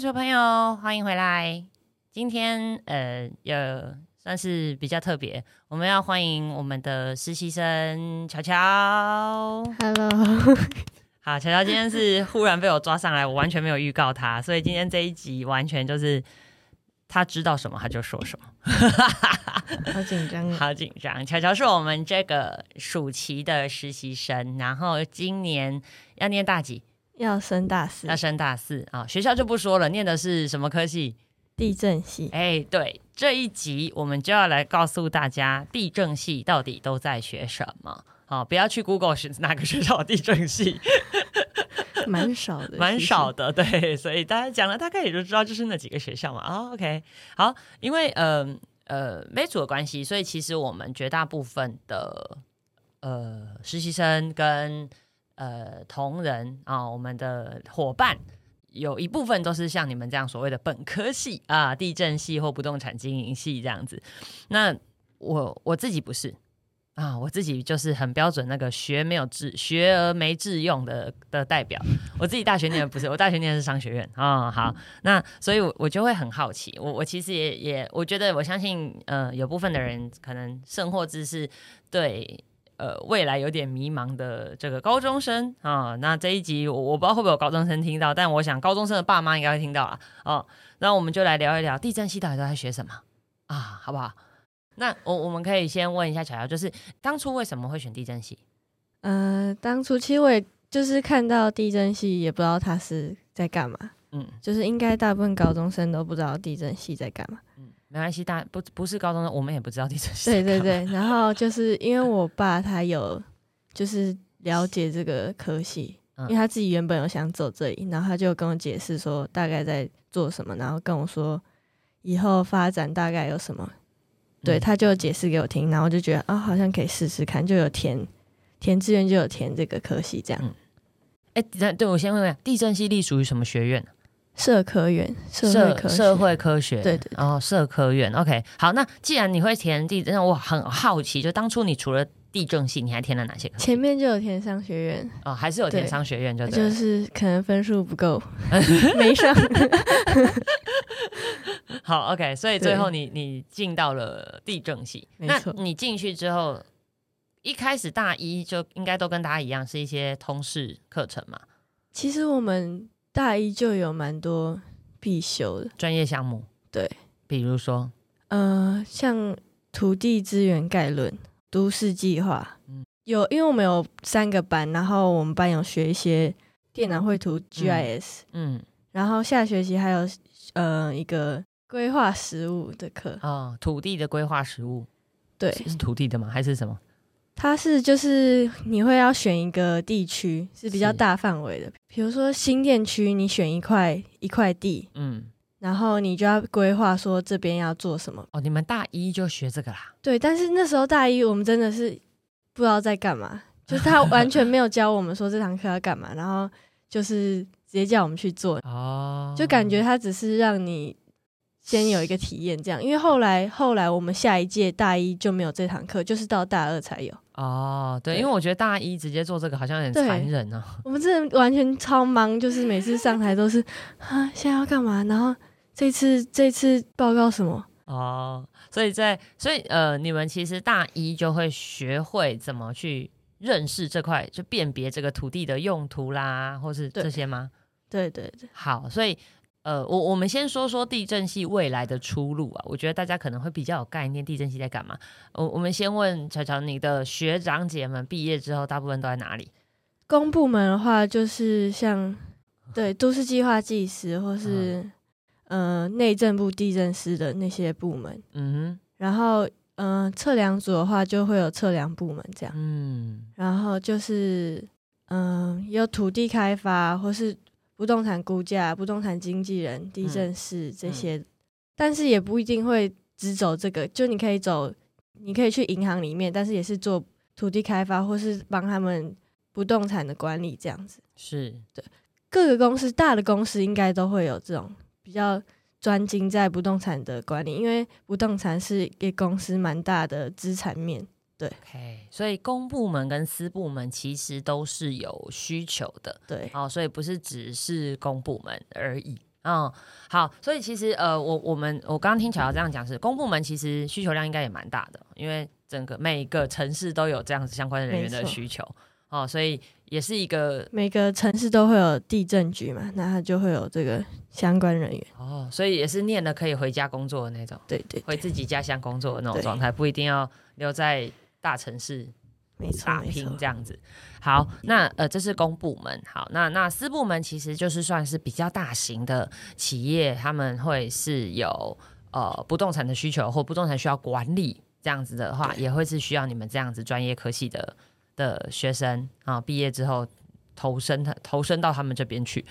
主的朋友，欢迎回来。今天呃，有算是比较特别，我们要欢迎我们的实习生乔乔。Hello，好，乔乔今天是忽然被我抓上来，我完全没有预告他，所以今天这一集完全就是他知道什么他就说什么，好紧张啊！好紧张。乔乔是我们这个暑期的实习生，然后今年要念大几？要升大四要，升大四啊、学校就不说了，念的是什么科系？地震系。哎，对，这一集我们就要来告诉大家，地震系到底都在学什么。好、不要去 Google 是哪个学校的地震系，蛮少的，蛮少的，对，所以大家讲了，大概也就知道就是那几个学校嘛。啊、o k 好，因为呃呃梅组的关系，所以其实我们绝大部分的呃实习生跟呃同仁啊、我们的伙伴。有一部分都是像你们这样所谓的本科系啊，地震系或不动产经营系这样子。那我我自己不是啊，我自己就是很标准那个学没有志学而没志用的的代表。我自己大学念的不是，我大学念的是商学院啊、好，那所以我，我就会很好奇，我我其实也也，我觉得我相信，呃，有部分的人可能甚或只是对。呃，未来有点迷茫的这个高中生啊，那这一集我我不知道会不会有高中生听到，但我想高中生的爸妈应该会听到了。哦。那我们就来聊一聊地震系到底都在学什么啊，好不好？那我我们可以先问一下巧巧，就是当初为什么会选地震系？呃，当初其实我也就是看到地震系，也不知道他是在干嘛，嗯就是应该大部分高中生都不知道地震系在干嘛。嗯，没关系，大不不是高中生，我们也不知道地震系。对对，对，然后就是因为我爸他有就是了解这个科系，嗯因为他自己原本有想走这里，然后他就跟我解释说大概在做什么，然后跟我说以后发展大概有什么。对，嗯他就解释给我听，然后我就觉得啊、好像可以试试看，就有填填志愿就有填这个科系，这样。嗯哎，对对，我先问问，地震系隶属于什么学院？社科院，社会社科学。社会科学，对对对。哦，社科院。OK，好，那既然你会填地震，那我很好奇，就当初你除了地震系，你还填了哪些科？前面就有填商学院，哦，还是有填商学院就对就了是可能分数不够，没上。好，OK，所以最后你你进到了地震系，那没错。你进去之后，一开始大一就应该都跟大家一样，是一些通识课程嘛，其实我们大一就有蛮多必修的，专业项目，对，比如说，呃，像土地资源概论、都市计划，嗯。有，因为我们有三个班，然后我们班有学一些电脑绘图 GIS，、嗯，然后下学期还有呃一个规划实务的课，哦，土地的规划实务，对，是土地的吗？还是什么？它是就是你会要选一个地区是比较大范围的，比如说新店区，你选一块一块地，嗯，然后你就要规划说这边要做什么。哦，你们大一就学这个啦？对，但是那时候大一我们真的是不知道在干嘛，就是他完全没有教我们说这堂课要干嘛，然后就是直接叫我们去做，哦，就感觉他只是让你先有一个体验这样。因为后来后来我们下一届大一就没有这堂课，就是到大二才有。哦，对，对因为我觉得大一直接做这个好像有点对残忍啊。我们真的完全超忙，就是每次上台都是啊，现在要干嘛？然后这次这次报告什么？哦，所以在所以呃，你们其实大一就会学会怎么去认识这块，就辨别这个土地的用途啦，或是这些吗？对对对，好，所以呃，我我们先说说地震系未来的出路啊，我觉得大家可能会比较有概念，地震系在干嘛。我我们先问乔乔，你的学长姐们毕业之后，大部分都在哪里？公部门的话就是像 对都市计划技师或是、呃内政部地震师的那些部门，嗯然后呃测量组的话就会有测量部门这样，，嗯，然后就是嗯、呃有土地开发或是不动产估价、不动产经纪人、地震师这些，但是也不一定会只走这个，就你可以走，你可以去银行里面，但是也是做土地开发或是帮他们不动产的管理这样子。是对各个公司大的公司应该都会有这种比较专精在不动产的管理，因为不动产是给公司蛮大的资产面。OK，所以公部门跟私部门其实都是有需求的。对哦，所以不是只是公部门而已。嗯，好，所以其实呃，我我们我刚刚听巧巧这样讲是，公部门其实需求量应该也蛮大的，因为整个每个城市都有这样子相关的人员的需求哦，所以也是一个每个城市都会有地震局嘛，那他就会有这个相关人员。哦，所以也是念了可以回家工作的那种，对对回自己家乡工作的那种状态，不一定要留在大城市没错打。拼这样子。好，那呃，这是公部门。好，那那私部门其实就是算是比较大型的企业，他们会是有呃不动产的需求或不动产需要管理这样子的话，也会是需要你们这样子专业科系的的学生啊，毕业之后投身他投身到他们这边去。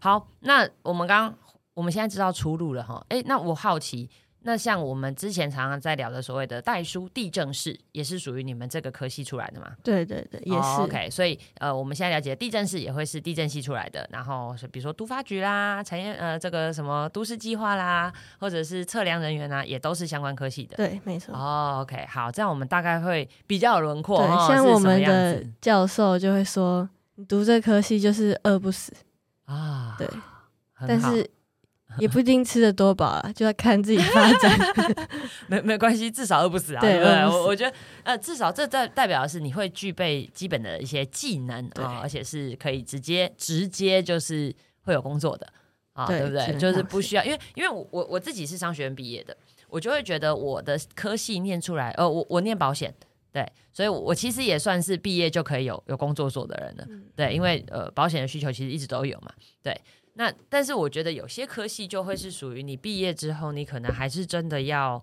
好，那我们刚刚我们现在知道出路了哈，诶，那我好奇。那像我们之前常常在聊的所谓的代书地政士，也是属于你们这个科系出来的嘛？对对对，也是。哦 OK，所以呃，我们现在了解地震室也会是地震系出来的，然后是比如说都发局啦、产业呃这个什么都市计划啦，或者是测量人员啊，也都是相关科系的。对，没错。哦，OK，好，这样我们大概会比较有轮廓。对，哦像我们的教授就会说，你读这科系就是饿不死，啊，对，但是 也不一定吃的多饱啊，就要看自己发展。没没关系，至少饿不死啊，对对不对？我我觉得呃，至少这代代表的是你会具备基本的一些技能对啊，而且是可以直接直接就是会有工作的啊，对对不对？就是不需要，因为因为我我我自己是商学院毕业的，我就会觉得我的科系念出来，呃，我我念保险。对，所以我，我其实也算是毕业就可以有有工作做的人了。嗯对，因为呃，保险的需求其实一直都有嘛。对，那但是我觉得有些科系就会是属于你毕业之后，你可能还是真的要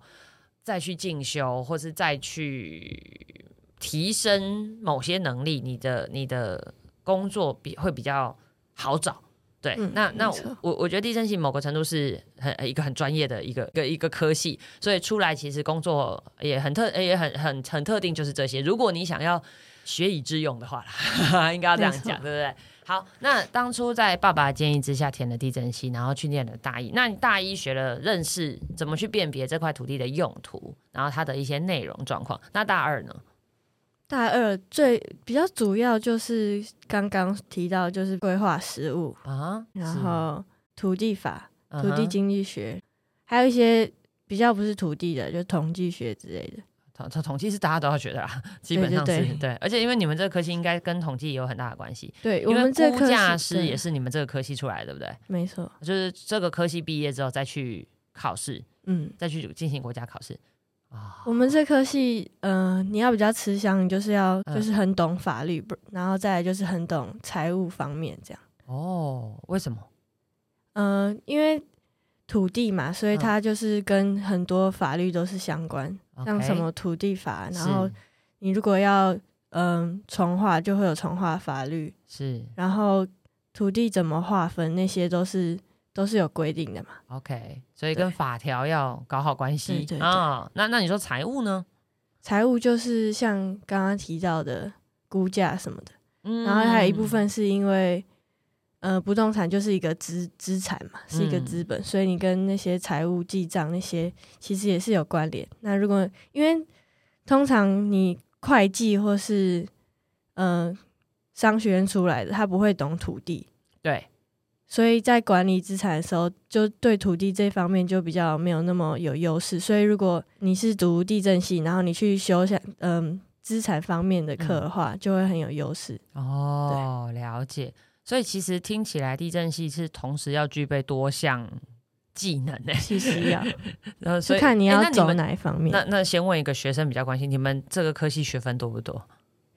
再去进修，或是再去提升某些能力，你的你的工作比会比较好找。对，嗯那那我我觉得地震系某个程度是很一个很专业的一个一个一个科系，所以出来其实工作也很特也很很很特定，就是这些。如果你想要学以致用的话啦，应该要这样讲，对不对？好，那当初在爸爸建议之下填了地震系，然后去念了大一。那你大一学了认识怎么去辨别这块土地的用途，然后它的一些内容状况。那大二呢？大二最比较主要就是刚刚提到，就是规划实务，啊，然后土地法、土地经济学，还有一些比较不是土地的，就统计学之类的。统统统计是大家都要学的啦，基本上是对而且因为你们这个科系应该跟统计也有很大的关系，对，我们这科估价师也是你们这个科系出来的，对不对？没错，就是这个科系毕业之后再去考试，嗯。再去进行国家考试啊。我们这科系，嗯、你要比较吃香，你就是要嗯就是很懂法律，不，然后再来就是很懂财务方面这样。哦，为什么？嗯、因为土地嘛，所以嗯它就是跟很多法律都是相关，像什么土地法，然后你如果要嗯重划，就会有重划法律，是然后土地怎么划分，那些都是都是有规定的嘛。OK，所以跟法条要搞好关系啊。那那你说财务呢？财务就是像刚刚提到的估价什么的。嗯然后还有一部分是因为，呃，不动产就是一个资资产嘛，是一个嗯资本，所以你跟那些财务记账那些其实也是有关联。那如果因为通常你会计或是呃商学院出来的，他不会懂土地，对所以在管理资产的时候，就对土地这方面就比较没有那么有优势。所以如果你是读地震系，然后你去修下嗯资产方面的课的话，就会很有优势。哦，了解。所以其实听起来地震系是同时要具备多项技能呢。其实要然后所以就看你要走哪一方面。那那先问一个学生比较关心，你们这个科系学分多不多？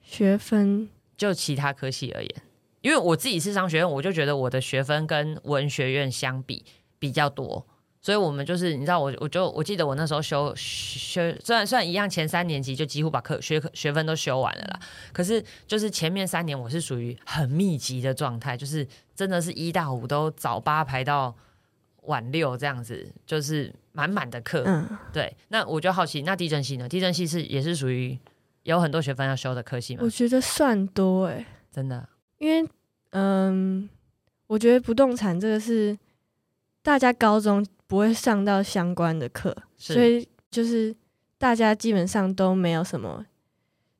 学分就其他科系而言，因为我自己是商学院，我就觉得我的学分跟文学院相比比较多，所以我们就是你知道我我就我记得我那时候修修虽然虽然一样前三年级就几乎把课学科学分都修完了啦，可是就是前面三年我是属于很密集的状态，就是真的是一到五都早八排到晚六这样子，就是满满的课。嗯，对，那我就好奇，那地震系呢？地震系是也是属于有很多学分要修的科系吗我？觉得算多诶、真的。因为嗯，我觉得不动产这个是大家高中不会上到相关的课，所以就是大家基本上都没有什么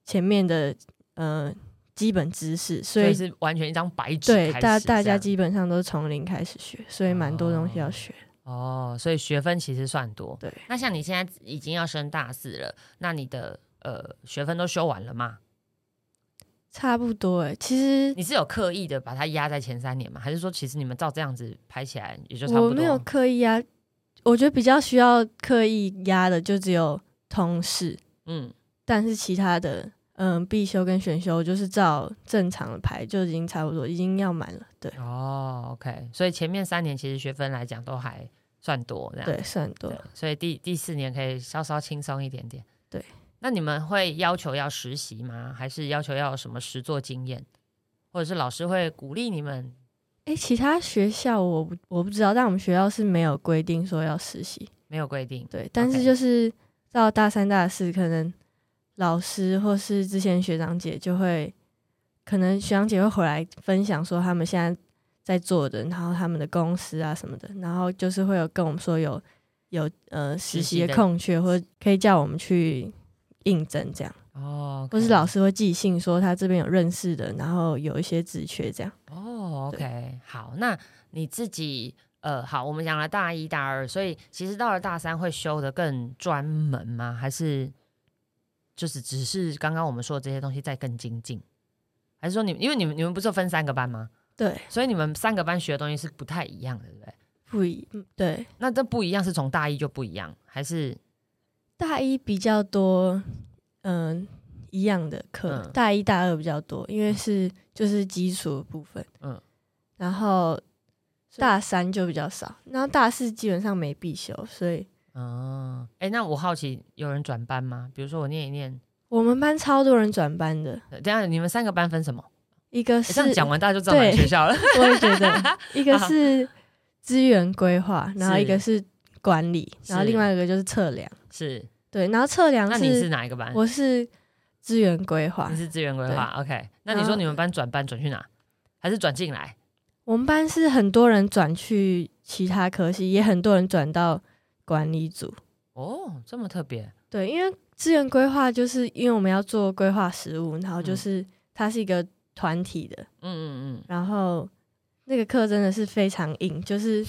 前面的呃基本知识，所所以以是完全一张白纸对开大大家基本上都是从零开始学，所以蛮多东西要学。哦，所以学分其实算多。对，那像你现在已经要升大四了，那你的呃学分都修完了吗？差不多哎，其实你是有刻意的把它压在前三年吗？还是说其实你们照这样子排起来也就差不多？我没有刻意压，我觉得比较需要刻意压的就只有通识，嗯，但是其他的嗯必修跟选修就是照正常的排就已经差不多，已经要满了。对哦，OK，所以前面三年其实学分来讲都还算多，这样对，算多，所以第第四年可以稍稍轻松一点点。对，那你们会要求要实习吗？还是要求要有什么实作经验？或者是老师会鼓励你们？哎、其他学校我不我不知道，但我们学校是没有规定说要实习。没有规定，对，但是就是到大三、大四，可能老师或是之前学长姐就会，可能学长姐会回来分享说他们现在在做的，然后他们的公司啊什么的，然后就是会有跟我们说有有呃实习的实习的空缺，或可以叫我们去应征这样，哦，或是老师会寄信说他这边有认识的，然后有一些职缺这样。哦，OK，好，那你自己呃，好，我们讲了大一、大二，所以其实到了大三会修的更专门吗？还是就是只是刚刚我们说的这些东西再更精进？还是说你因为你们你们不是分三个班吗？对，所以你们三个班学的东西是不太一样的，对不对？不一嗯对，那这不一样是从大一就不一样，还是大一比较多，嗯、一样的课，嗯大一大二比较多，因为是就是基础的部分，嗯嗯，然后大三就比较少，然后大四基本上没必修，所以哦，哎，那我好奇有人转班吗？比如说我念一念，我们班超多人转班的，呃等一下你们三个班分什么？一个是诶这样讲完大家就知道哪个对学校了。我也觉得 一个是资源规划，然后一个是管理，然后另外一个就是测量，是，对，然后测量那你是哪一个班？我是资源规划你，是资源规划，OK？那你说你们班转班转去哪？还是转进来？我们班是很多人转去其他科系，也很多人转到管理组。哦，这么特别，对，因为资源规划就是因为我们要做规划实务，然后就嗯。是它是一个团体的，嗯嗯嗯。然后那个课真的是非常硬，就是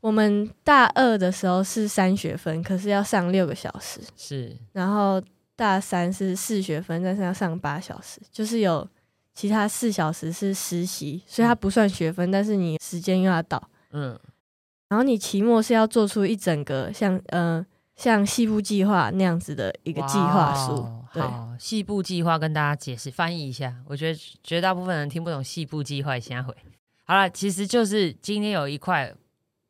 我们大二的时候是三学分，可是要上六个小时，嗯，是。然后大三是四学分，但是要上八小时，就是有其他四小时是实习，所以它不算学分，但是你时间又要到。嗯然后你期末是要做出一整个像呃像细部计划那样子的一个计划书，哦对好，细部计划跟大家解释翻译一下，我觉得绝大部分人听不懂细部计划，先回。好了，其实就是今天有一块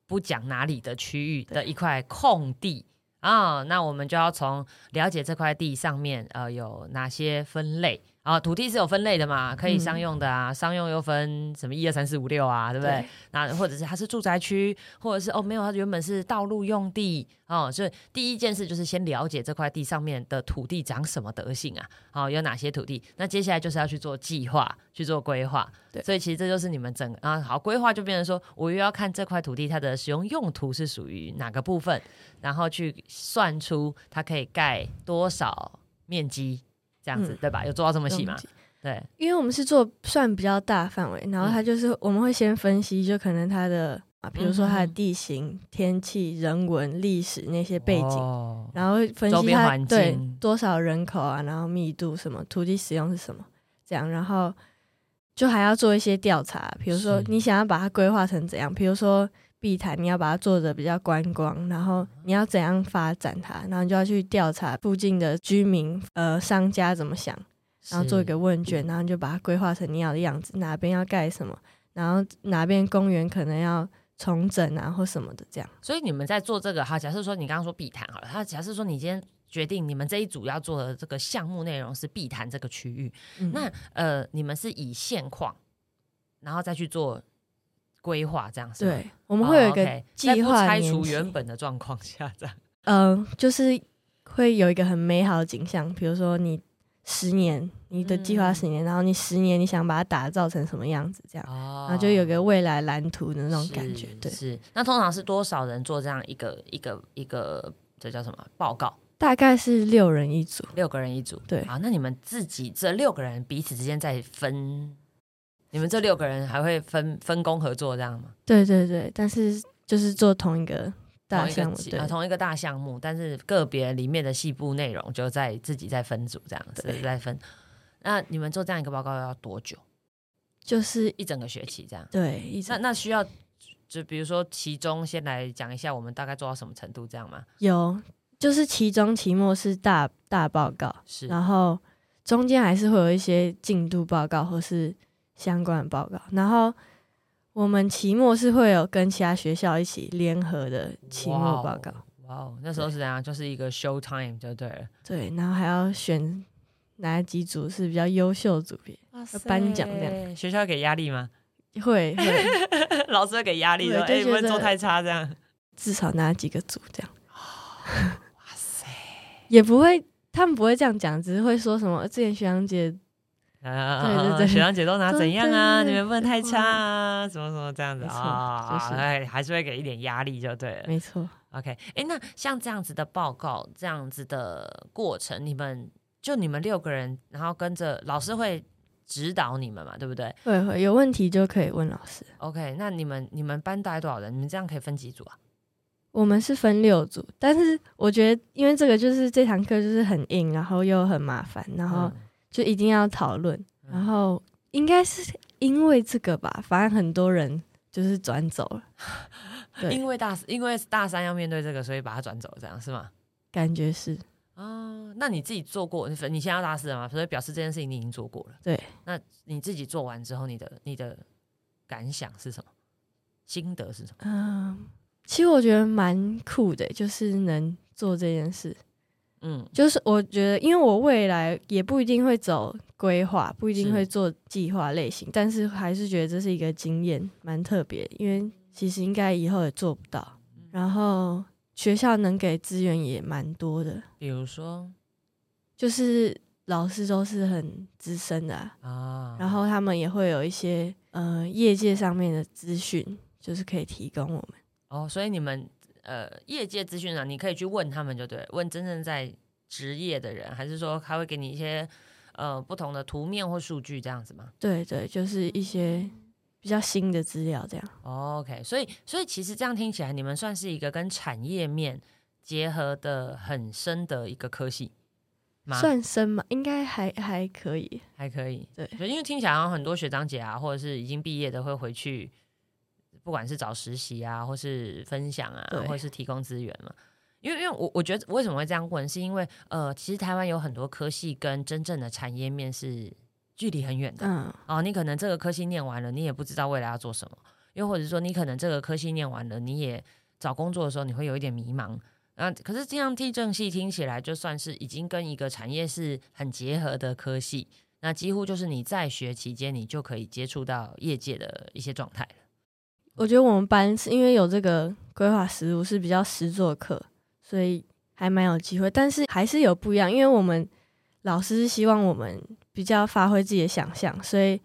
不讲哪里的区域的一块空地啊、那我们就要从了解这块地上面呃有哪些分类啊、土地是有分类的嘛，可以嗯商用的啊，商用又分什么一二三四五六啊，对不对？对那或者是它是住宅区，或者是哦没有，它原本是道路用地哦。所以第一件事就是先了解这块地上面的土地长什么德性啊，哦有哪些土地。那接下来就是要去做计划，去做规划。对所以其实这就是你们整个啊好规划就变成说，我又要看这块土地它的使用用途是属于哪个部分，然后去算出它可以盖多少面积。这样子、嗯。对吧？有做到这么细吗？对，因为我们是做算比较大范围，然后嗯它就是我们会先分析，就可能它的啊，比如说它的嗯。地形、天气、人文、历史那些背景，哦。然后会分析它对多少人口啊，然后密度什么，土地使用是什么，这样，然后就还要做一些调查，比如说你想要把它规划成怎样，比如说碧潭，你要把它做的比较观光，然后你要怎样发展它，然后你就要去调查附近的居民、呃商家怎么想，然后做一个问卷，然后你就把它规划成你要的样子，哪边要盖什么，然后哪边公园可能要重整啊或什么的，这样。所以你们在做这个，哈，假设说你刚刚说碧潭好了，他假设说你今天决定你们这一组要做的这个项目内容是碧潭这个区域，嗯那呃，你们是以现况，然后再去做规划，这样？对，我们会有一哦个计划不拆除原本的状况下，这样 嗯，就是会有一个很美好的景象，比如说你十年，你的计划嗯十年，然后你十年你想把它打造成什么样子，这样，哦然后就有个未来蓝图的那种感觉。对，是。那通常是多少人做这样一个一个一个这叫什么报告？大概是六人一组，六个人一组。对好，那你们自己这六个人彼此之间在分，你们这六个人还会分分工合作这样吗？对对对，但是就是做同一个大项目，对啊，同一个大项目，但是个别里面的细部内容就在自己在分组这样子在分。那你们做这样一个报告要多久？就是一整个学期这样？对一直那那需要就比如说其中先来讲一下我们大概做到什么程度这样吗？有，就是期中、期末是大大报告，是然后中间还是会有一些进度报告或是相关的报告，然后我们期末是会有跟其他学校一起联合的期末报告，哇哦，那时候是怎样？就是一个 show time 就对了。对，然后还要选哪几组是比较优秀组别，要颁奖这样，学校给压力吗？会会 老师会给压力的，哎，对不能做太差这样。至少拿几个组这样，哇塞！也不会。他们不会这样讲，只是会说什么之前学长姐啊，对对对学长姐都拿怎样啊？你们不能太差啊，什么什么这样子啊，就是哎，还是会给一点压力就对了。没错，OK，哎，那像这样子的报告，这样子的过程，你们就你们六个人，然后跟着老师会指导你们嘛，对不对会会有问题就可以问老师。？OK，那你们你们班大概多少人？你们这样可以分几组啊？我们是分六组，但是我觉得，因为这个就是这堂课就是很硬，然后又很麻烦，然后嗯就一定要讨论，嗯然后应该是因为这个吧，反正很多人就是转走了，对因为大因为大三要面对这个，所以把它转走，这样是吗？感觉是哦，那你自己做过？你你现在要大四了嘛？所以表示这件事情你已经做过了。对，那你自己做完之后，你的你的感想是什么？心得是什么？嗯，其实我觉得蛮酷的，就是能做这件事。嗯就是我觉得，因为我未来也不一定会走规划，不一定会做计划类型，但是还是觉得这是一个经验，蛮特别。因为其实应该以后也做不到，然后学校能给资源也蛮多的，比如说就是老师都是很资深的啊、啊，然后他们也会有一些呃业界上面的资讯，就是可以提供我们。哦，所以你们呃业界资讯啊，你可以去问他们就对，问真正在职业的人，还是说他会给你一些呃不同的图面或数据这样子吗？对对，就是一些比较新的资料这样。哦 OK，所以所以其实这样听起来，你们算是一个跟产业面结合的很深的一个科系吗？算深吗？应该还还可以。还可以，对因为听起来好像很多学长姐啊，或者是已经毕业的会回去，不管是找实习啊，或是分享啊，或是提供资源嘛。因为因为我我觉得为什么会这样问，是因为呃，其实台湾有很多科系跟真正的产业面是距离很远的。嗯，哦，你可能这个科系念完了，你也不知道未来要做什么；又或者说，你可能这个科系念完了，你也找工作的时候，你会有一点迷茫。啊，可是这样地政系听起来就算是已经跟一个产业是很结合的科系，那几乎就是你在学期间，你就可以接触到业界的一些状态了。我觉得我们班是因为有这个规划实务是比较实作课，所以还蛮有机会。但是还是有不一样，因为我们老师是希望我们比较发挥自己的想象，所以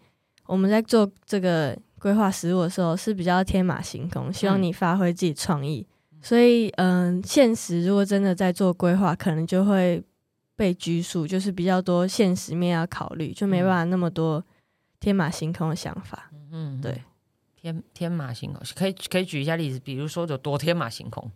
我们在做这个规划实务的时候是比较天马行空，希望嗯你发挥自己创意。所以，嗯，现实如果真的在做规划，可能就会被拘束，就是比较多现实面要考虑，就没办法那么多天马行空的想法。嗯，对，天天马行空，可以可以举一下例子，比如说有多天马行空，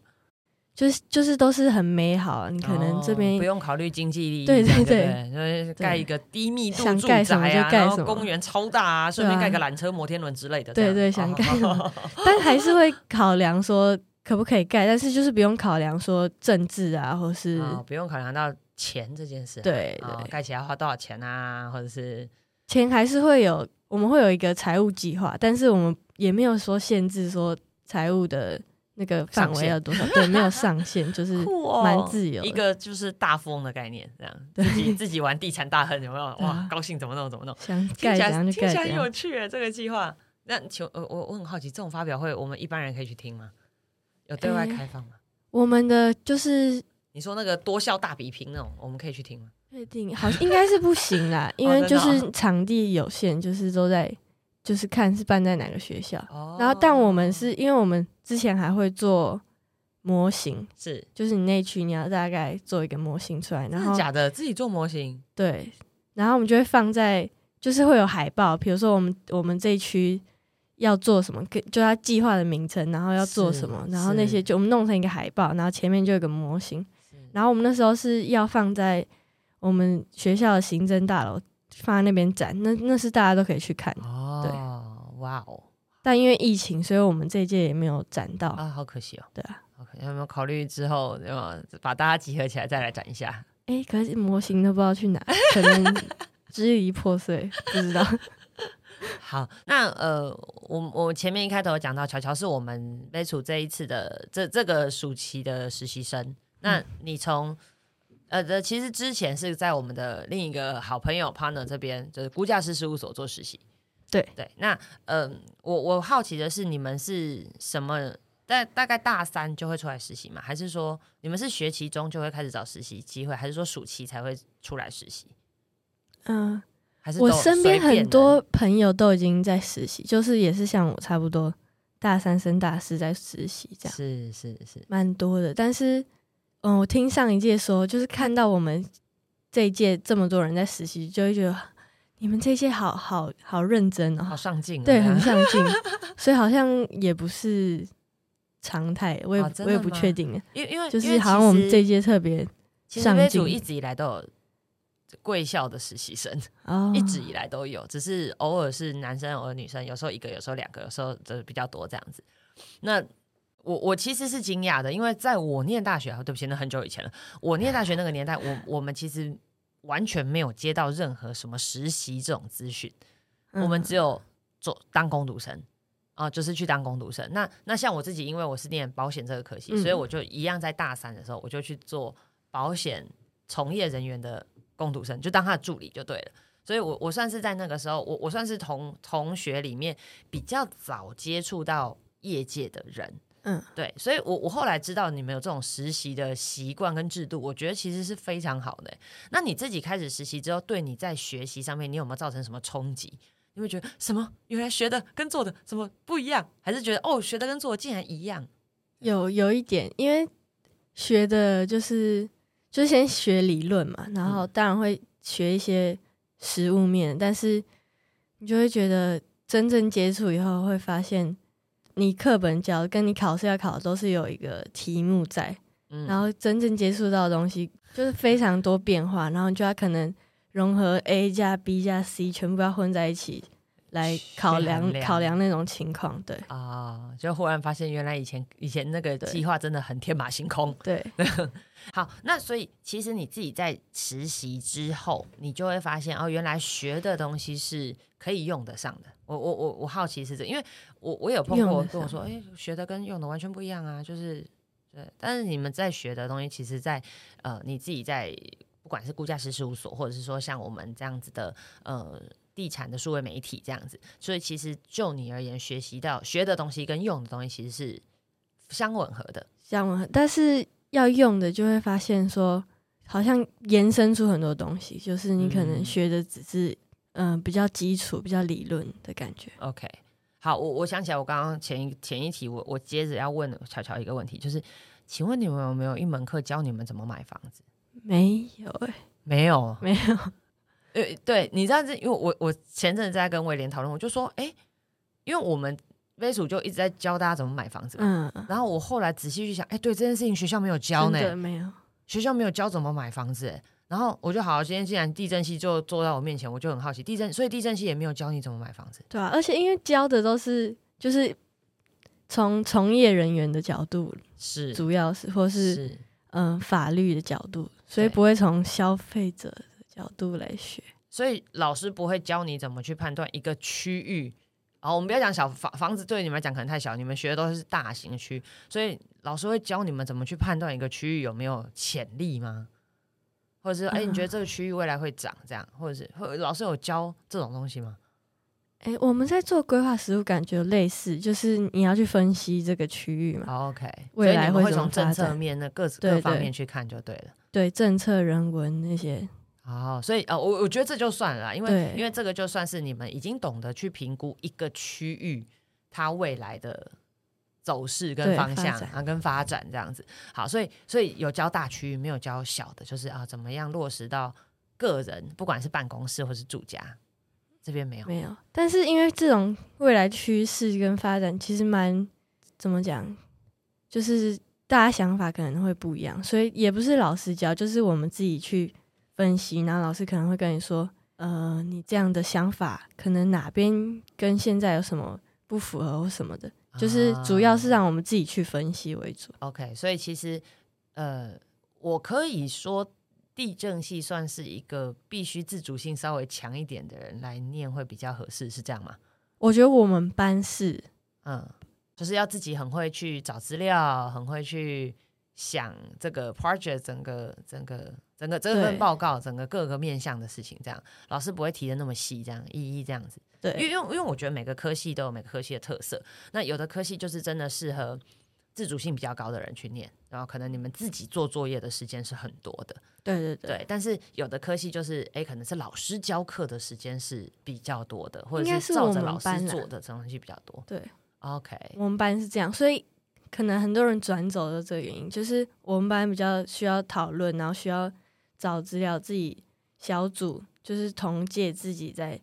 就是就是都是很美好，你可能这边、哦不用考虑经济利益，对对对就是盖一个低密度想住宅盖什么就啊，然后盖什么。公园超大啊，顺便盖个缆车、摩天轮之类的对对想 盖什哦么。但还是会考量说可不可以盖，但是就是不用考量说政治啊，或是、哦，不用考量到钱这件事啊，对哦对。盖起来要花多少钱啊，或者是钱还是会有，我们会有一个财务计划，但是我们也没有说限制说财务的那个范围要多少，对，没有上限，就是 蛮自由的一个就是大富翁的概念，这样自己自己玩地产大亨有没有？哇啊，高兴怎么弄怎么弄，想听起来盖怎就听起来很有。趣耶，这个计划。那求呃，我我很好奇，这种发表会我们一般人可以去听吗？有对外开放吗？我们的就是你说那个多效大比拼那种，我们可以去听吗？确定好像应该是不行啦，因为就是场地有限，就是都在就是看是办在哪个学校。哦然后，但我们是因为我们之前还会做模型，是，就是你那区你要大概做一个模型出来，然后假的？自己做模型，对，然后我们就会放在，就是会有海报，比如说我们我们这一区要做什么，跟就它计划的名称，然后要做什么，然后那些就我们弄成一个海报，然后前面就有个模型，然后我们那时候是要放在我们学校的行政大楼放在那边展，那那是大家都可以去看，哦，对哇哦，但因为疫情，所以我们这一届也没有展到，啊，好可惜哦。对啊。OK，有没有考虑之后有没有把大家集合起来再来展一下？哎、可是模型都不知道去哪，可能支离破碎，不知道。好，那呃，我我前面一开头有讲到，乔乔是我们杯楚这一次的这这个暑期的实习生。那嗯你从呃的，其实之前是在我们的另一个好朋友 partner 这边，就是估价师事务所做实习。对对，那呃，我我好奇的是，你们是什么？大大概大三就会出来实习吗？还是说你们是学期中就会开始找实习机会，还是说暑期才会出来实习？嗯、还是我身边很多朋友都已经在实习，就是也是像我差不多大三升大四在实习这样，是是是，蛮多的。但是，嗯，我听上一届说，就是看到我们这一届这么多人在实习，就会觉得你们这一届好好好认真哦好哦，上进、哦，对，很上进，所以好像也不是常态，我也、哦我也不确定，因为因为就是好像我们这一届特别上进杯主一直以来都有贵校的实习生，哦，一直以来都有，只是偶尔是男生，偶尔女生，有时候一个，有时候两个，有时候就是比较多这样子。那我我其实是惊讶的，因为在我念大学啊，对不起，那很久以前了。我念大学那个年代，我我们其实完全没有接到任何什么实习这种资讯，我们嗯只有做当工读生。啊、就是去当工读生。那那像我自己，因为我是念保险这个科系，嗯所以我就一样在大三的时候，我就去做保险从业人员的工读生，就当他的助理就对了。所以我我算是在那个时候，我我算是同同学里面比较早接触到业界的人。嗯，对，所以我我后来知道你们有这种实习的习惯跟制度，我觉得其实是非常好的欸。那你自己开始实习之后，对你在学习上面，你有没有造成什么冲击？你会觉得什么？原来学的跟做的怎么不一样？还是觉得哦，学的跟做的竟然一样？有有一点，因为学的就是就先学理论嘛，然后当然会学一些实物面，但是你就会觉得真正接触以后，会发现你课本教的跟你考试要考的都是有一个题目在，嗯。然后真正接触到的东西就是非常多变化，然后就要可能融合 A 加 B 加 C 全部要混在一起来考量量考量那种情况，对啊、就忽然发现原来以前以前那个对计划真的很天马行空。对，好，那所以其实你自己在实习之后，你就会发现哦，原来学的东西是可以用得上的。我我我我好奇是这，因为我我有碰过跟我说，哎、学的跟用的完全不一样啊，就是对。但是你们在学的东西，其实在呃你自己在不管是估价师事务所，或者是说像我们这样子的呃地产的数位媒体这样子，所以其实就你而言，学习到学的东西跟用的东西其实是相吻合的。相吻合，但是要用的就会发现说，好像延伸出很多东西，就是你可能嗯学的只是嗯、呃比较基础、比较理论的感觉。OK，好，我我想起来，我刚刚前一前一题，我我接着要问巧巧一个问题，就是，请问你们有没有一门课教你们怎么买房子？没有哎、没有，没有，呃，对，你知道这，因为我我前阵子在跟威廉讨论，我就说，哎，因为我们微鼠就一直在教大家怎么买房子嘛，嗯，然后我后来仔细去想，哎，对这件事情学校没有教呢，没有。学校没有教怎么买房子，哎然后我就好，今天既然地震系就坐在我面前，我就很好奇，地震，所以地震系也没有教你怎么买房子，对啊，而且因为教的都是就是从从业人员的角度，是主要是或是是。嗯、法律的角度，所以不会从消费者的角度来学。所以老师不会教你怎么去判断一个区域。好，我们不要讲小房房子，对你们来讲可能太小，你们学的都是大型区，所以老师会教你们怎么去判断一个区域有没有潜力吗？或者是哎、你觉得这个区域未来会涨这样，或者是或老师有教这种东西吗？哎、我们在做规划实务，感觉类似，就是你要去分析这个区域嘛，好，OK，未来会从政策面的各对各方面去看就对了。对政策、人文那些，哦，所以呃，我我觉得这就算了啦，因为因为这个就算是你们已经懂得去评估一个区域它未来的走势跟方向啊，跟发展这样子。好，所以所以有教大区域，没有教小的，就是啊，怎么样落实到个人，不管是办公室或是住家，这边没有。没有。但是因为这种未来趋势跟发展，其实蛮怎么讲，就是大家想法可能会不一样，所以也不是老师教，就是我们自己去分析，然后老师可能会跟你说，呃，你这样的想法可能哪边跟现在有什么不符合或什么的，就是主要是啊让我们自己去分析为主。OK，所以其实呃，我可以说地震系算是一个必须自主性稍微强一点的人来念会比较合适，是这样吗？我觉得我们班是嗯，就是要自己很会去找资料，很会去想这个 project 整个整个整个这份报告整个各个面向的事情，这样老师不会提的那么细，这样一一这样子。对因为对因为因为我觉得每个科系都有每个科系的特色，那有的科系就是真的适合自主性比较高的人去念，然后可能你们自己做作业的时间是很多的，对对对，对。但是有的科系就是，哎，可能是老师教课的时间是比较多的，或者是照着老师做的东西比较多。对，OK，我们班是这样，所以可能很多人转走的这个原因，就是我们班比较需要讨论，然后需要找资料，自己小组就是同届自己在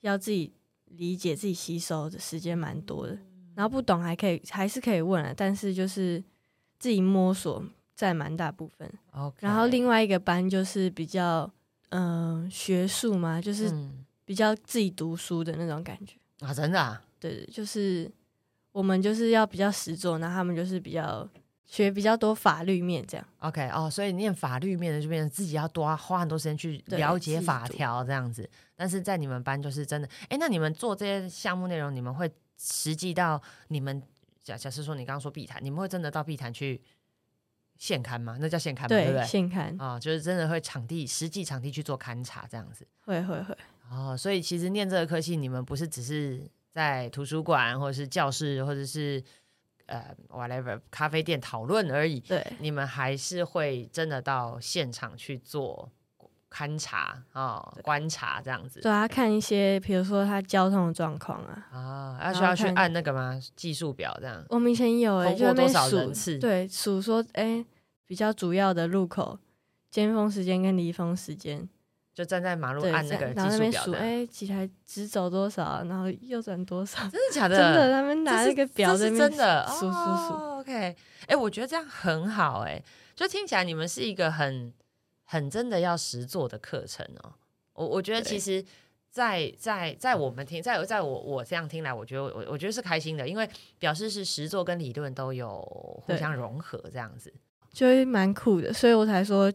要自己理解、自己吸收的时间蛮多的。然后不懂还可以还是可以问啊，但是就是自己摸索占蛮大部分。然后另外一个班就是比较嗯、呃学术嘛，就是嗯比较自己读书的那种感觉。啊，真的啊，对，就是我们就是要比较实做，然后他们就是比较学比较多法律面这样。OK 哦，所以念法律面的就变成自己要多花很多时间去了解法条这样子。但是在你们班就是真的，哎，那你们做这些项目内容，你们会实际到你们假假设说你刚刚说碧潭，你们会真的到碧潭去现刊吗？那叫现刊吗？对不对？现刊、啊、就是真的会场地实际场地去做勘察这样子。会会会，哦，所以其实念这个科系，你们不是只是在图书馆或者是教室或者是呃 whatever 咖啡店讨论而已，对。你们还是会真的到现场去做勘察啊、哦观察这样子。对啊看一些，比如说他交通的状况啊。啊，要需要去按那个吗？计数表这样。我们以前有就在那边过多少人数，次？对，数说哎、比较主要的路口尖峰时间跟离峰时间，就站在马路，按那个然后计那边数哎、几台直走多少，然后右转多少，真的假的？真的他们拿这是那个表是在那边真的数数数。哦 OK，哎、我觉得这样很好、哎，就听起来你们是一个很很真的要实做的课程哦。我我觉得其实在，在在我们听，在在我我这样听来，我觉得我我觉得是开心的，因为表示是实作跟理论都有互相融合这样子。就会蛮酷的，所以我才说，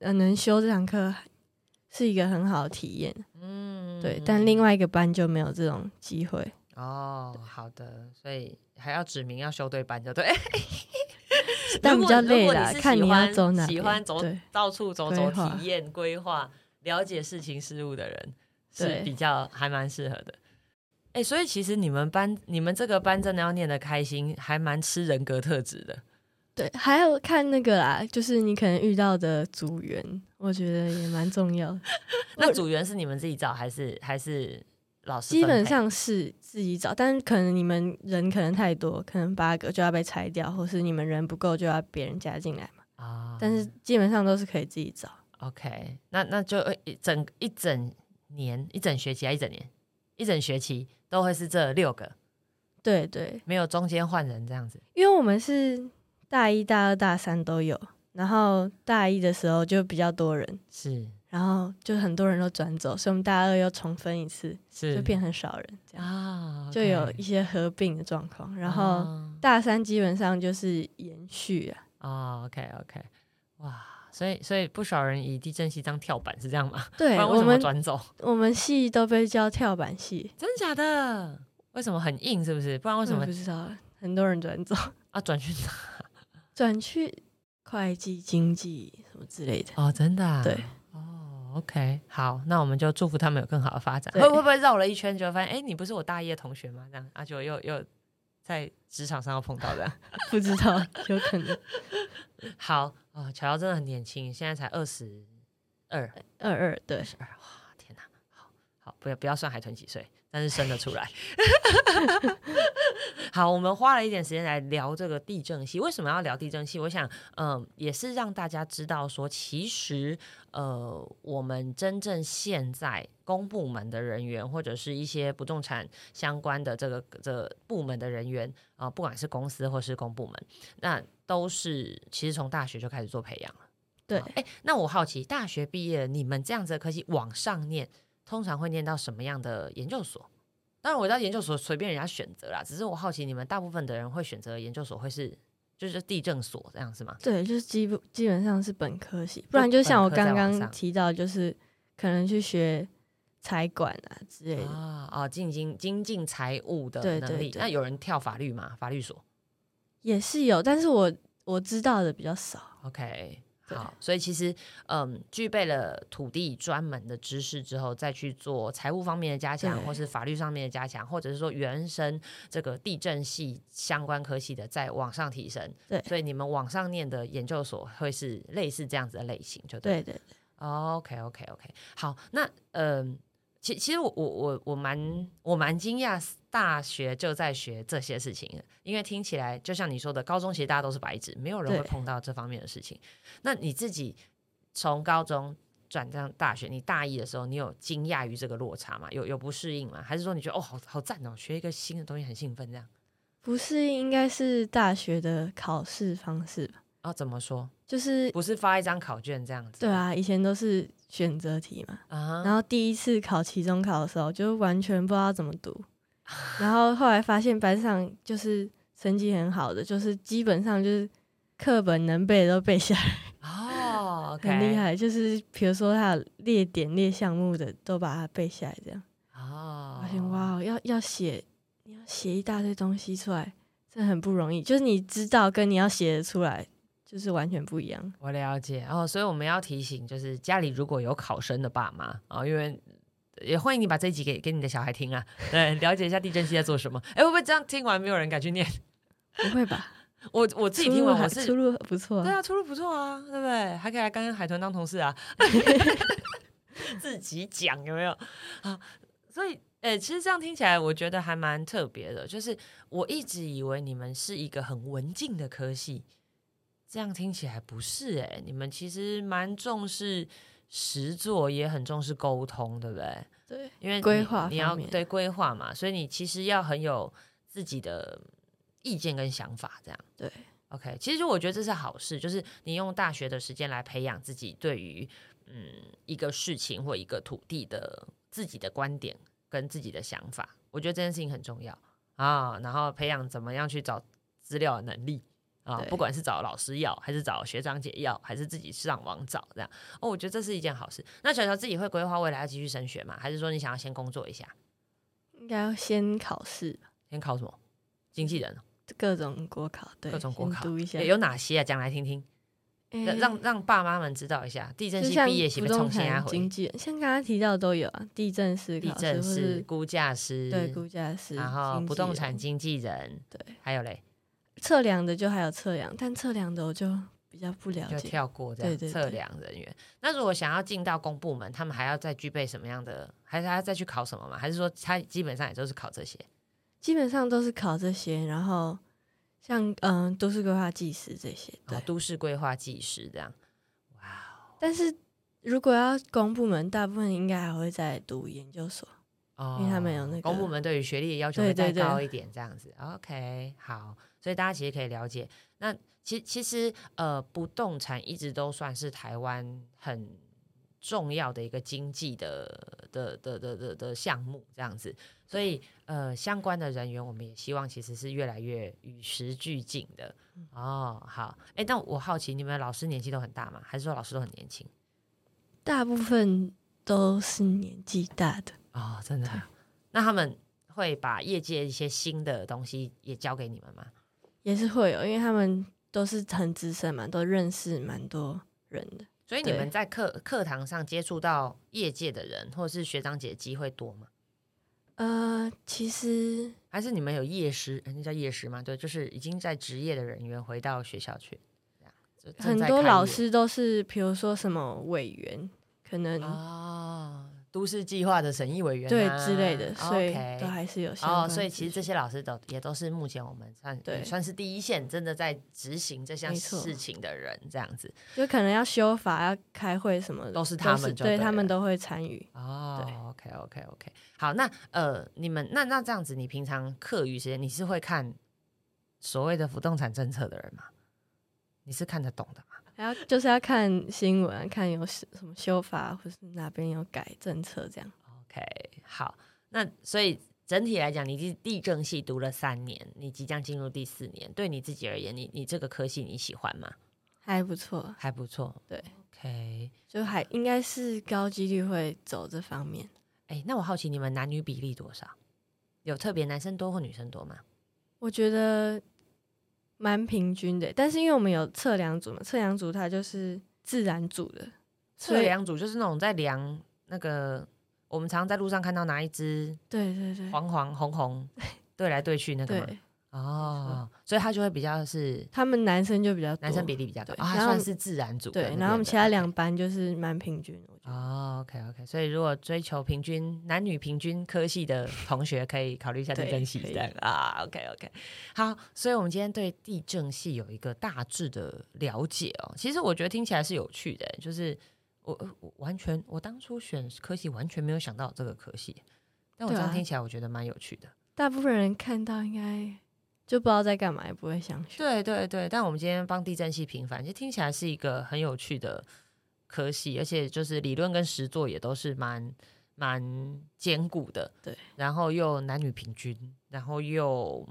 呃，能修这堂课是一个很好的体验。嗯，对，但另外一个班就没有这种机会。哦，好的，所以还要指明要修对班就对。但比较累如果啦看你要走哪喜欢走到处走走体验规划了解事情事物的人，是比较还蛮适合的。哎、所以其实你们班你们这个班真的要念得开心，还蛮吃人格特质的。对，还有看那个啦，就是你可能遇到的组员，我觉得也蛮重要的。那组员是你们自己找还是还是老师？基本上是自己找，但是可能你们人可能太多，可能八个就要被裁掉，或是你们人不够就要别人加进来嘛。啊，但是基本上都是可以自己找。OK，那那就呃一整一整年一整学期啊，一整年一整学期都会是这六个，对对，没有中间换人这样子。因为我们是大一、大二、大三都有，然后大一的时候就比较多人，是然后就很多人都转走，所以我们大二又重分一次，是就变很少人，这样啊就有一些合并的状况。然后啊大三基本上就是延续啊，哦，OK OK，哇，所以所以不少人以地震系当跳板是这样吗？不对然为什么我们转走？我们系都被叫跳板系，真的假的？为什么很硬？是不是？不然为什么不知道很多人转走，啊转去哪？转去会计、经济什么之类的。哦，真的、啊？对。哦，OK，好，那我们就祝福他们有更好的发展。对会会不会绕了一圈就发现，哎，你不是我大一的同学吗？这样啊，就又又在职场上又碰到的。不知道，有可能 好哦，乔乔真的很年轻，现在才二十二，二二对，二哇，天哪，好好，不要不要算海豚几岁，但是生得出来。好，我们花了一点时间来聊这个地震系。为什么要聊地震系？我想，嗯，也是让大家知道说，其实，呃，我们真正现在公部门的人员，或者是一些不动产相关的这个这部门的人员啊，不管是公司或是公部门，那都是其实从大学就开始做培养了。对，哎，那我好奇，大学毕业，你们这样子的科技往上念，通常会念到什么样的研究所？当然，我知道研究所随便人家选择啦，只是我好奇，你们大部分的人会选择研究所，会是就是地政所这样是吗？对，就是基基本上是本科系，不然就像我刚刚提到，就是可能去学财管啊之类的啊啊，进精精进财务的能力。那有人跳法律吗？法律所也是有，但是我我知道的比较少。OK。好，所以其实，嗯，具备了土地专门的知识之后，再去做财务方面的加强，或是法律上面的加强，或者是说原生这个地震系相关科系的再往上提升。对，所以你们往上念的研究所会是类似这样子的类型，就对对对。OK，OK，OK。好，那嗯。其其实我我我我蛮我蛮惊讶，大学就在学这些事情，因为听起来就像你说的，高中其实大家都是白纸，没有人会碰到这方面的事情。那你自己从高中转到大学，你大一的时候，你有惊讶于这个落差吗？有有不适应吗？还是说你觉得哦，好好赞哦，学一个新的东西很兴奋这样？不适应应该是大学的考试方式吧？啊，怎么说？就是不是发一张考卷这样子？对啊，以前都是。选择题嘛，然后第一次考期中考的时候，就完全不知道怎么读，然后后来发现班上就是成绩很好的，就是基本上就是课本能背的都背下来，哦，很厉害，就是比如说他有列点列项目的都把它背下来，这样，哦，发现哇，要要写，你要写一大堆东西出来，这很不容易，就是你知道跟你要写的出来。就是完全不一样，我了解哦，所以我们要提醒，就是家里如果有考生的爸妈啊，因为也欢迎你把这一集给给你的小孩听啊，对，了解一下地震系在做什么。哎，会不会这样听完没有人敢去念？不会吧？我我自己听完我是出路不错，对啊，出路不错啊，对不对？还可以来跟海豚当同事啊 自己讲有没有？啊，所以诶，其实这样听起来我觉得还蛮特别的，就是我一直以为你们是一个很文静的科系。这样听起来不是哎，你们其实蛮重视实作，也很重视沟通，对不对？对，因为规划你要对规划嘛，所以你其实要很有自己的意见跟想法，这样对。OK，其实我觉得这是好事，就是你用大学的时间来培养自己对于嗯一个事情或一个土地的自己的观点跟自己的想法，我觉得这件事情很重要啊。然后培养怎么样去找资料的能力。啊，不管是找老师要，还是找学长姐要，还是自己上网找，这样哦，我觉得这是一件好事。那小乔自己会规划未来要继续升学吗？还是说你想要先工作一下？应该要先考试，先考什么？经纪人？各种国考，对，各种国考读一下。有哪些啊？讲来听听，让让爸妈们知道一下。地震系毕业不动产经纪人，像刚刚提到都有啊，地震师、地震师、估价师，对，估价师，然后不动产经纪人，对，还有嘞。测量的就还有测量，但测量的我就比较不了解，就跳过这样。测量人员，那如果想要进到公部门，他们还要再具备什么样的？还是还要再去考什么吗？还是说他基本上也都是考这些？基本上都是考这些，然后像嗯，都市规划技师这些，对，都市规划技师这样。哇哦！但是如果要公部门，大部分应该还会再读研究所哦，因为他们有那个公部门对于学历的要求会再高一点，这样子。OK，好。所以大家其实可以了解，那其其实呃，不动产一直都算是台湾很重要的一个经济的的的的的的项目，这样子。所以呃，相关的人员我们也希望其实是越来越与时俱进的。哦，好，哎，那我好奇你们老师年纪都很大吗？还是说老师都很年轻？大部分都是年纪大的哦，真的。那他们会把业界一些新的东西也交给你们吗？也是会有，因为他们都是很资深嘛，都认识蛮多人的。所以你们在课课堂上接触到业界的人，或者是学长姐机会多吗？呃，其实还是你们有夜师，那叫夜师吗？对，就是已经在职业的人员回到学校去，很多老师都是，比如说什么委员，可能哦，都市计划的审议委员、啊、对之类的，所以 OK 都还是有相哦，所以其实这些老师都也都是目前我们算对也算是第一线真的在执行这项事情的人，这样子就可能要修法、要开会什么的，都是他们对他们都会参与。哦对，OK OK OK，好，那呃，你们那那这样子，你平常课余时间你是会看所谓的不动产政策的人吗？你是看得懂的吗？还要就是要看新闻，看有什什么修法，或是哪边有改政策这样。OK，好，那所以整体来讲，你地地政系读了三年，你即将进入第四年，对你自己而言，你你这个科系你喜欢吗？还不错，还不错。对，OK，就还应该是高几率会走这方面。哎，那我好奇你们男女比例多少？有特别男生多或女生多吗？我觉得蛮平均的，但是因为我们有测量组嘛，测量组它就是自然组的，测量组就是那种在量那个，我们常常在路上看到拿一只对对对黄黄红红 对来对去那个哦，所以他就会比较是他们男生就比较男生比例比较高，对啊，他算是自然组对，然后我们其他两班就是蛮平均。哦，OK OK，所以如果追求平均男女平均科系的同学，可以考虑一下地震系可以这样啊。OK OK，好，所以我们今天对地震系有一个大致的了解哦。其实我觉得听起来是有趣的，就是我我完全我当初选科系完全没有想到这个科系，但我这样听起来我觉得蛮有趣的。大部分人看到应该就不知道在干嘛，也不会想选。对对对，但我们今天帮地震系平反，其实听起来是一个很有趣的科系，而且就是理论跟实作也都是蛮蛮坚固的。对，然后又男女平均，然后又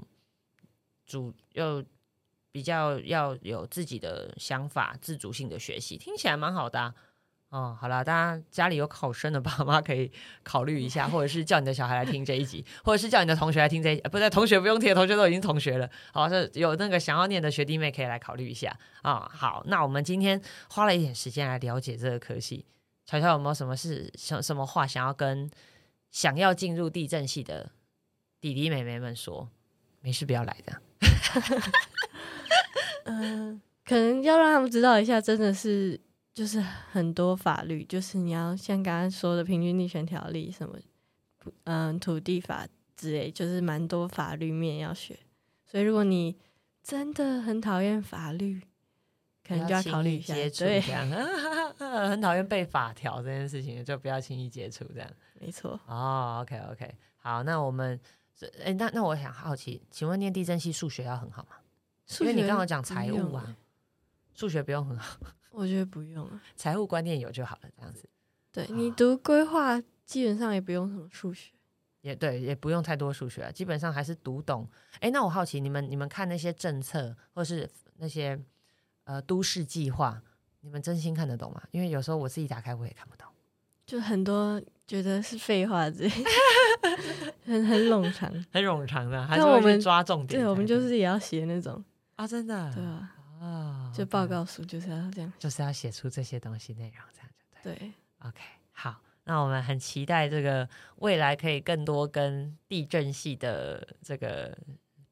主又比较要有自己的想法、自主性的学习，听起来蛮好的、啊。哦，好啦，大家家里有考生的爸妈可以考虑一下，或者是叫你的小孩来听这一集，或者是叫你的同学来听这一集，不对，同学不用听，同学都已经同学了。好，是有那个想要念的学弟妹可以来考虑一下啊、好，那我们今天花了一点时间来了解这个科系，乔乔有没有什么事、什什么话想要跟想要进入地震系的弟弟妹妹们说？没事，不要来的。嗯、可能要让他们知道一下，真的是就是很多法律，就是你要像刚刚说的平均地权条例什么，嗯、土地法之类，就是蛮多法律面要学。所以如果你真的很讨厌法律，可能就要考虑一下。对这，样，很讨厌背法条这件事情，就不要轻易接触这样。没错。哦，OK OK，好，那我们，哎，那那我想好奇，请问念地震系数学要很好吗？因为你刚好讲财务啊数学不用很好，我觉得不用啊。财务观念有就好了，这样子对你读规划，基本上也不用什么数学。也对，也不用太多数学啊，基本上还是读懂。哎，那我好奇，你们你们看那些政策或是那些呃都市计划，你们真心看得懂吗？因为有时候我自己打开我也看不懂。就很多觉得是废话之类，很很冗长。很冗长的，还是我们抓重点。对，我们就是也要写那种，啊，真的，对啊，啊，就报告书就是要这样。就是要写出这些东西内容，这样就对。对，OK，好，那我们很期待这个未来可以更多跟地震系的这个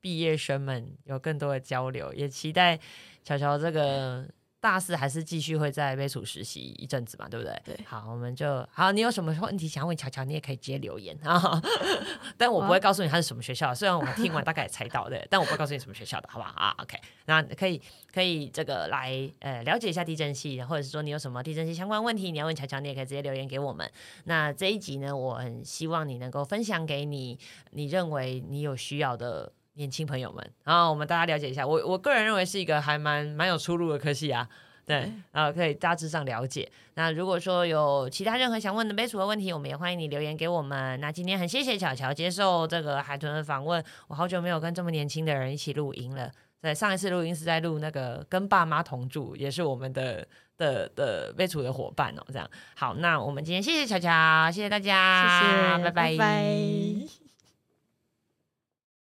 毕业生们有更多的交流，也期待乔乔这个大四还是继续会在微楚实习一阵子嘛，对不对？对好，我们就好。你有什么问题想要问乔乔，你也可以直接留言啊。但我不会告诉你他是什么学校，虽然我们听完大概也猜到的，但我不会告诉你什么学校的，好不好啊？OK，那可以可以这个来呃了解一下地震系，或者是说你有什么地震系相关问题，你要问乔乔，你也可以直接留言给我们。那这一集呢，我很希望你能够分享给你你认为你有需要的年轻朋友们，然后我们大家了解一下。我我个人认为是一个还蛮蛮有出路的科系啊。对对，然后可以大致上了解。那如果说有其他任何想问的杯楚的问题，我们也欢迎你留言给我们。那今天很谢谢巧巧接受这个海豚的访问，我好久没有跟这么年轻的人一起录音了。在，上一次录音是在录那个跟爸妈同住，也是我们的 的的杯楚的伙伴哦。这样好，那我们今天谢谢巧巧，谢谢大家，谢谢，拜拜拜